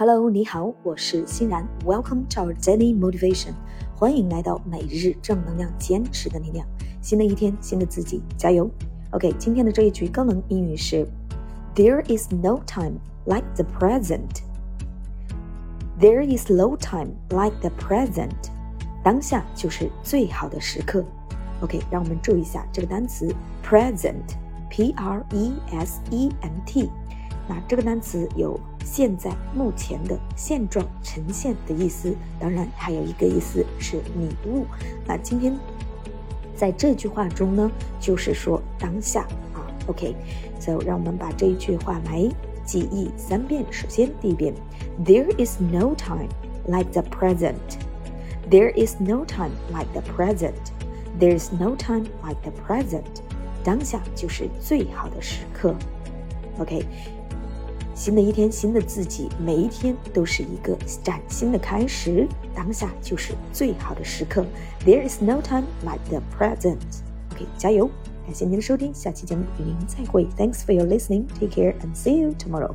Hello，你好，我是欣然。Welcome to our daily motivation，欢迎来到每日正能量，坚持的力量。新的一天，新的自己，加油。OK，今天的这一句高能英语是：There is no time like the present. There is no time like the present. 当下就是最好的时刻。OK，让我们注意一下这个单词 present，P R E S E N T。那这个单词有 现在、目前的现状呈现的意思，当然还有一个意思是迷雾。那今天在这句话中呢，就是说当下啊，OK，so 让我们把这一句话来记忆三遍。首先第一遍，There is no time like the present. There is no time like the present. There is no time like the present. 当下就是最好的时刻。OK。新的一天，新的自己，每一天都是一个崭新的开始。当下就是最好的时刻。There is no time like the present. OK，加油！感谢您的收听，下期节目与您再会。Thanks for your listening. Take care and see you tomorrow.